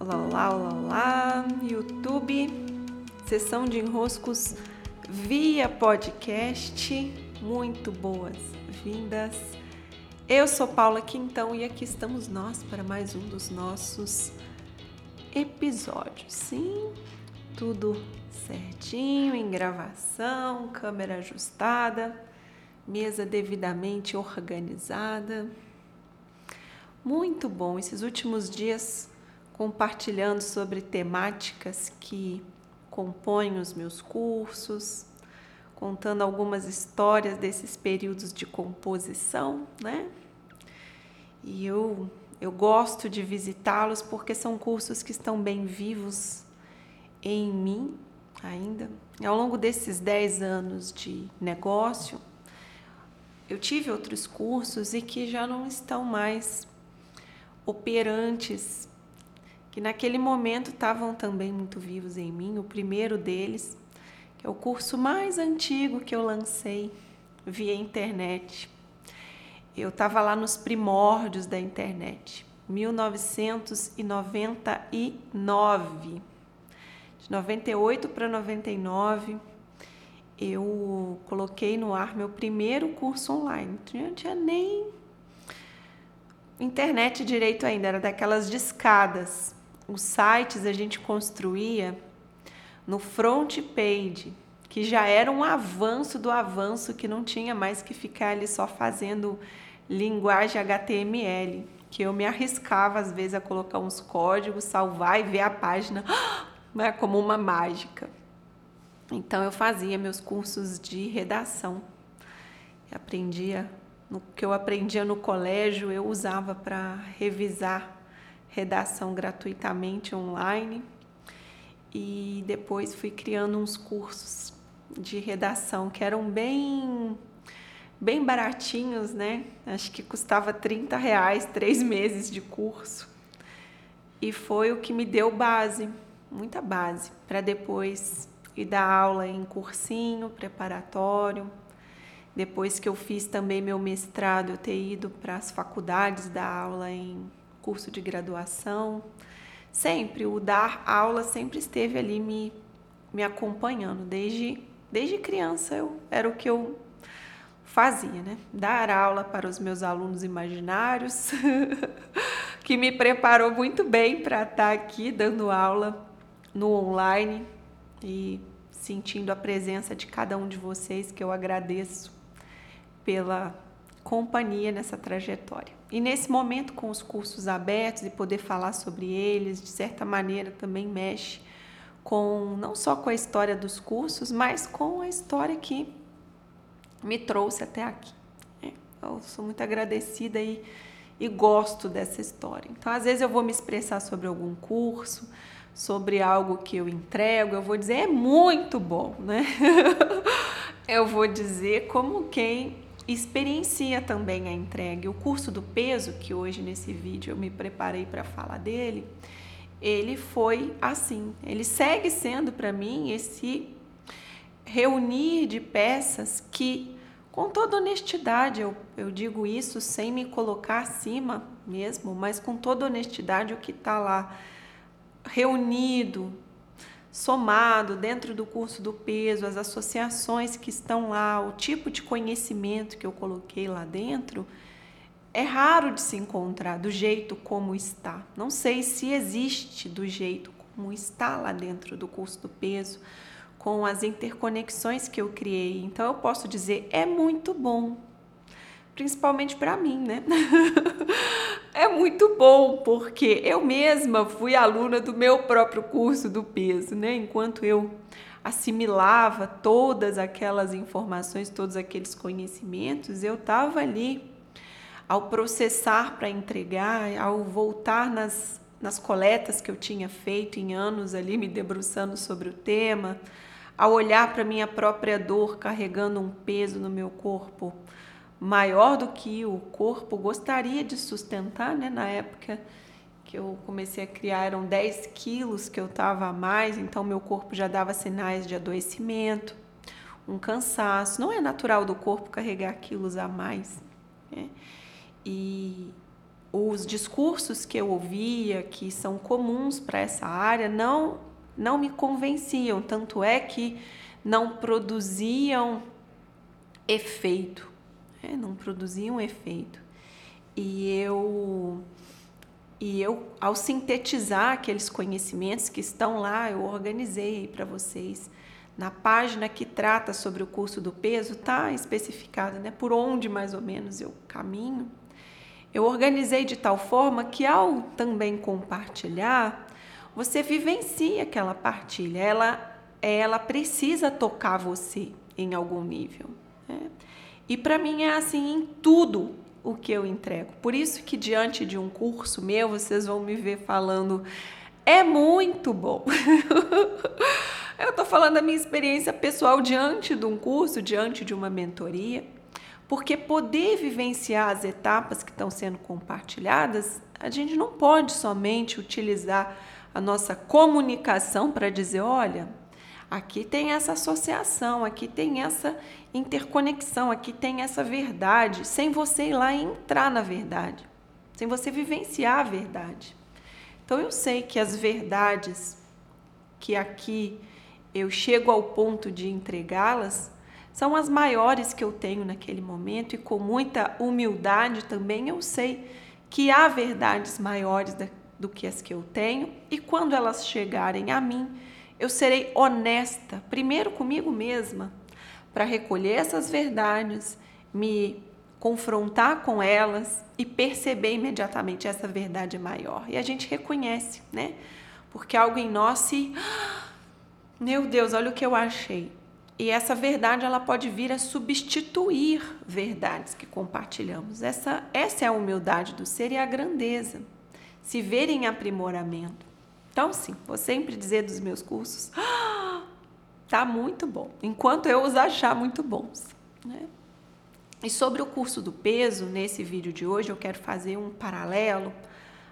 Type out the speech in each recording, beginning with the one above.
Olá, olá, olá, olá, YouTube, sessão de enroscos via podcast, muito boas-vindas. Eu sou Paula Quintão e aqui estamos nós para mais um dos nossos episódios. Sim, tudo certinho, em gravação, câmera ajustada, mesa devidamente organizada. Muito bom, esses últimos dias compartilhando sobre temáticas que compõem os meus cursos, contando algumas histórias desses períodos de composição, né? E eu, eu gosto de visitá-los porque são cursos que estão bem vivos em mim ainda. E ao longo desses 10 anos de negócio, eu tive outros cursos e que já não estão mais operantes que naquele momento estavam também muito vivos em mim. O primeiro deles, que é o curso mais antigo que eu lancei via internet. Eu estava lá nos primórdios da internet, 1999. De 98 para 99, eu coloquei no ar meu primeiro curso online. Não tinha nem internet direito ainda, era daquelas discadas os sites a gente construía no front page, que já era um avanço do avanço que não tinha mais que ficar ali só fazendo linguagem HTML, que eu me arriscava às vezes a colocar uns códigos, salvar e ver a página né, como uma mágica. Então eu fazia meus cursos de redação. aprendia no que eu aprendia no colégio, eu usava para revisar redação gratuitamente online e depois fui criando uns cursos de redação que eram bem bem baratinhos, né? Acho que custava 30 reais três meses de curso. E foi o que me deu base, muita base, para depois ir dar aula em cursinho preparatório. Depois que eu fiz também meu mestrado, eu ter ido para as faculdades dar aula em curso de graduação. Sempre, o dar aula sempre esteve ali me, me acompanhando. Desde, desde criança eu, era o que eu fazia, né? Dar aula para os meus alunos imaginários, que me preparou muito bem para estar aqui dando aula no online e sentindo a presença de cada um de vocês, que eu agradeço pela companhia nessa trajetória. E nesse momento, com os cursos abertos e poder falar sobre eles, de certa maneira também mexe com não só com a história dos cursos, mas com a história que me trouxe até aqui. É, eu sou muito agradecida e, e gosto dessa história. Então, às vezes, eu vou me expressar sobre algum curso, sobre algo que eu entrego, eu vou dizer é muito bom, né? eu vou dizer como quem experiencia também a entrega. O curso do peso, que hoje nesse vídeo eu me preparei para falar dele, ele foi assim. Ele segue sendo para mim esse reunir de peças que, com toda honestidade, eu, eu digo isso sem me colocar acima mesmo, mas com toda honestidade, o que está lá reunido, somado dentro do curso do peso, as associações que estão lá, o tipo de conhecimento que eu coloquei lá dentro, é raro de se encontrar do jeito como está. Não sei se existe do jeito como está lá dentro do curso do peso, com as interconexões que eu criei. Então eu posso dizer, é muito bom principalmente para mim, né? é muito bom porque eu mesma fui aluna do meu próprio curso do peso, né? Enquanto eu assimilava todas aquelas informações, todos aqueles conhecimentos, eu estava ali ao processar para entregar, ao voltar nas, nas coletas que eu tinha feito em anos ali me debruçando sobre o tema, ao olhar para minha própria dor carregando um peso no meu corpo maior do que o corpo gostaria de sustentar, né? Na época que eu comecei a criar, eram 10 quilos que eu estava a mais, então meu corpo já dava sinais de adoecimento, um cansaço. Não é natural do corpo carregar quilos a mais. Né? E os discursos que eu ouvia, que são comuns para essa área, não, não me convenciam, tanto é que não produziam efeito, né? não produziam efeito. E eu, e eu, ao sintetizar aqueles conhecimentos que estão lá, eu organizei para vocês. Na página que trata sobre o curso do peso, está especificado né, por onde mais ou menos eu caminho. Eu organizei de tal forma que, ao também compartilhar, você vivencia aquela partilha. Ela, ela precisa tocar você em algum nível. Né? E para mim é assim em tudo o que eu entrego. Por isso que diante de um curso meu, vocês vão me ver falando é muito bom. eu estou falando da minha experiência pessoal diante de um curso, diante de uma mentoria. Porque poder vivenciar as etapas que estão sendo compartilhadas, a gente não pode somente utilizar a nossa comunicação para dizer, olha, aqui tem essa associação, aqui tem essa interconexão, aqui tem essa verdade, sem você ir lá e entrar na verdade, sem você vivenciar a verdade. Então eu sei que as verdades que aqui eu chego ao ponto de entregá-las, são as maiores que eu tenho naquele momento e com muita humildade também eu sei que há verdades maiores do que as que eu tenho e quando elas chegarem a mim, eu serei honesta, primeiro comigo mesma, para recolher essas verdades, me confrontar com elas e perceber imediatamente essa verdade maior. E a gente reconhece, né? Porque algo em nós se. Meu Deus, olha o que eu achei. E essa verdade ela pode vir a substituir verdades que compartilhamos. Essa, essa é a humildade do ser e a grandeza. Se ver em aprimoramento. Então, sim, vou sempre dizer dos meus cursos, ah, tá muito bom, enquanto eu os achar muito bons. Né? E sobre o curso do peso, nesse vídeo de hoje, eu quero fazer um paralelo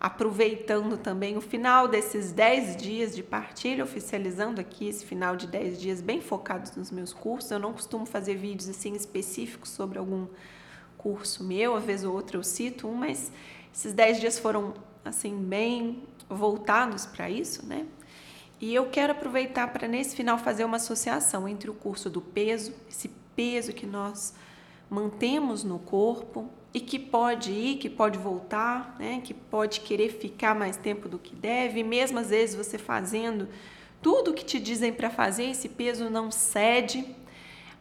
aproveitando também o final desses 10 dias de partilha, oficializando aqui esse final de 10 dias bem focados nos meus cursos. Eu não costumo fazer vídeos assim específicos sobre algum curso meu, às vezes ou outra eu cito um, mas esses 10 dias foram assim bem voltados para isso, né? E eu quero aproveitar para nesse final fazer uma associação entre o curso do peso, esse peso que nós mantemos no corpo, e que pode ir, que pode voltar, né? que pode querer ficar mais tempo do que deve, mesmo às vezes você fazendo tudo o que te dizem para fazer, esse peso não cede.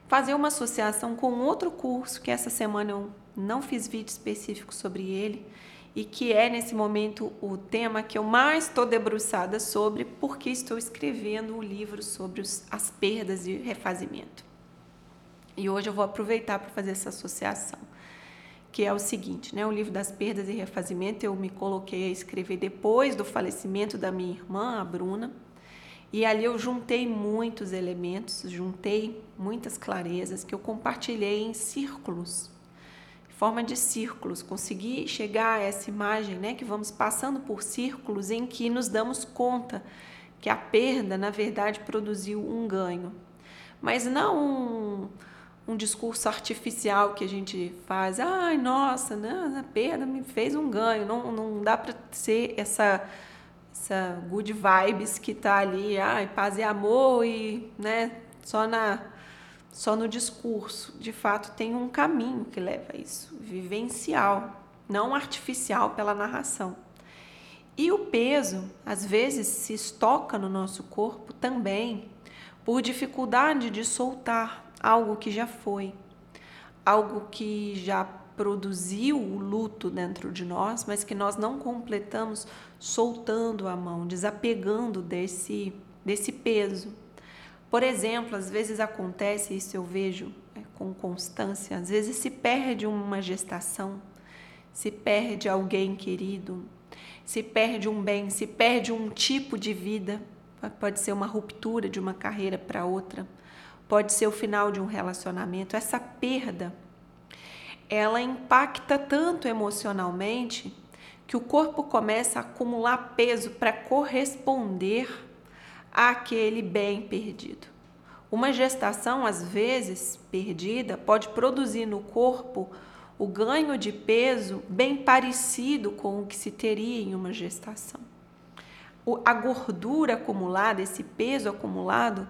Fazer uma associação com outro curso que essa semana eu não fiz vídeo específico sobre ele e que é nesse momento o tema que eu mais estou debruçada sobre, porque estou escrevendo um livro sobre os, as perdas e refazimento. E hoje eu vou aproveitar para fazer essa associação que é o seguinte, né? O livro das perdas e refazimento eu me coloquei a escrever depois do falecimento da minha irmã, a Bruna, e ali eu juntei muitos elementos, juntei muitas clarezas que eu compartilhei em círculos, forma de círculos. Consegui chegar a essa imagem, né? Que vamos passando por círculos em que nos damos conta que a perda, na verdade, produziu um ganho, mas não um um discurso artificial que a gente faz. Ai, nossa, né, a perda me fez um ganho. Não, não dá para ser essa essa good vibes que tá ali, ai, paz e amor e, né, só na só no discurso. De fato, tem um caminho que leva a isso, vivencial, não artificial pela narração. E o peso, às vezes, se estoca no nosso corpo também por dificuldade de soltar algo que já foi, algo que já produziu o luto dentro de nós, mas que nós não completamos soltando a mão, desapegando desse, desse peso. Por exemplo, às vezes acontece, isso eu vejo é, com constância, às vezes se perde uma gestação, se perde alguém querido, se perde um bem, se perde um tipo de vida, pode ser uma ruptura de uma carreira para outra pode ser o final de um relacionamento. Essa perda, ela impacta tanto emocionalmente que o corpo começa a acumular peso para corresponder àquele bem perdido. Uma gestação, às vezes perdida, pode produzir no corpo o ganho de peso bem parecido com o que se teria em uma gestação. A gordura acumulada, esse peso acumulado,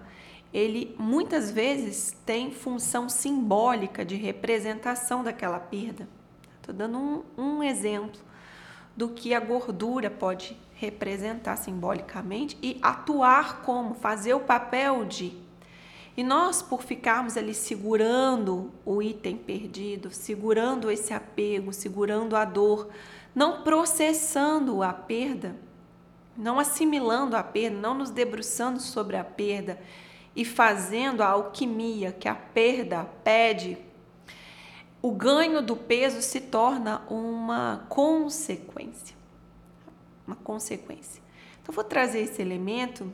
ele muitas vezes tem função simbólica de representação daquela perda. Estou dando um, um exemplo do que a gordura pode representar simbolicamente e atuar como, fazer o papel de. E nós, por ficarmos ali segurando o item perdido, segurando esse apego, segurando a dor, não processando a perda, não assimilando a perda, não nos debruçando sobre a perda e fazendo a alquimia que a perda pede, o ganho do peso se torna uma consequência. Uma consequência. Então, vou trazer esse elemento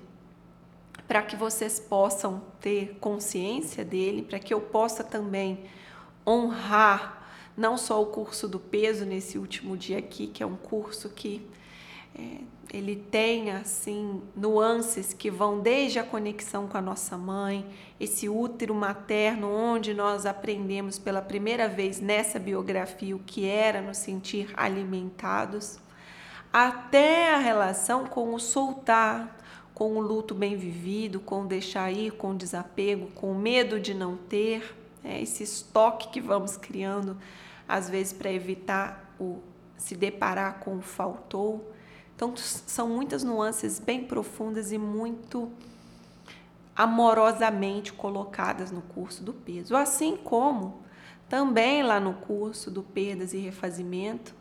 para que vocês possam ter consciência dele, para que eu possa também honrar não só o curso do peso nesse último dia aqui, que é um curso que é, ele tem assim nuances que vão desde a conexão com a nossa mãe, esse útero materno onde nós aprendemos pela primeira vez nessa biografia o que era nos sentir alimentados, até a relação com o soltar, com o luto bem vivido, com o deixar ir, com o desapego, com o medo de não ter, é, esse estoque que vamos criando às vezes para evitar o se deparar com o faltou então, são muitas nuances bem profundas e muito amorosamente colocadas no curso do peso. Assim como também lá no curso do Perdas e Refazimento,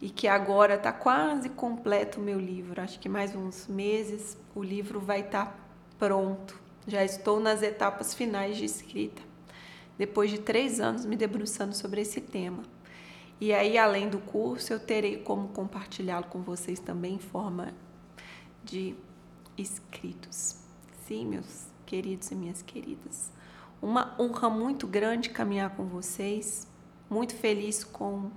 e que agora está quase completo o meu livro. Acho que mais uns meses o livro vai estar tá pronto. Já estou nas etapas finais de escrita, depois de três anos me debruçando sobre esse tema. E aí, além do curso, eu terei como compartilhá-lo com vocês também em forma de escritos. Sim, meus queridos e minhas queridas. Uma honra muito grande caminhar com vocês. Muito feliz com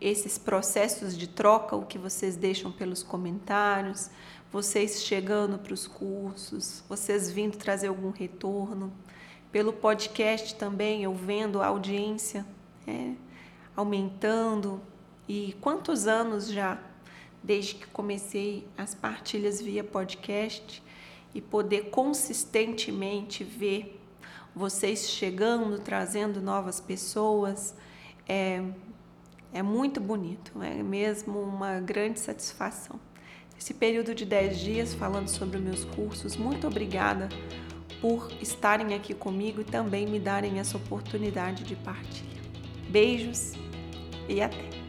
esses processos de troca, o que vocês deixam pelos comentários, vocês chegando para os cursos, vocês vindo trazer algum retorno. Pelo podcast também, eu vendo a audiência. É, aumentando. E quantos anos já, desde que comecei as partilhas via podcast e poder consistentemente ver vocês chegando, trazendo novas pessoas, é, é muito bonito, é mesmo uma grande satisfação. Esse período de 10 dias falando sobre meus cursos, muito obrigada por estarem aqui comigo e também me darem essa oportunidade de partilha. Beijos e até!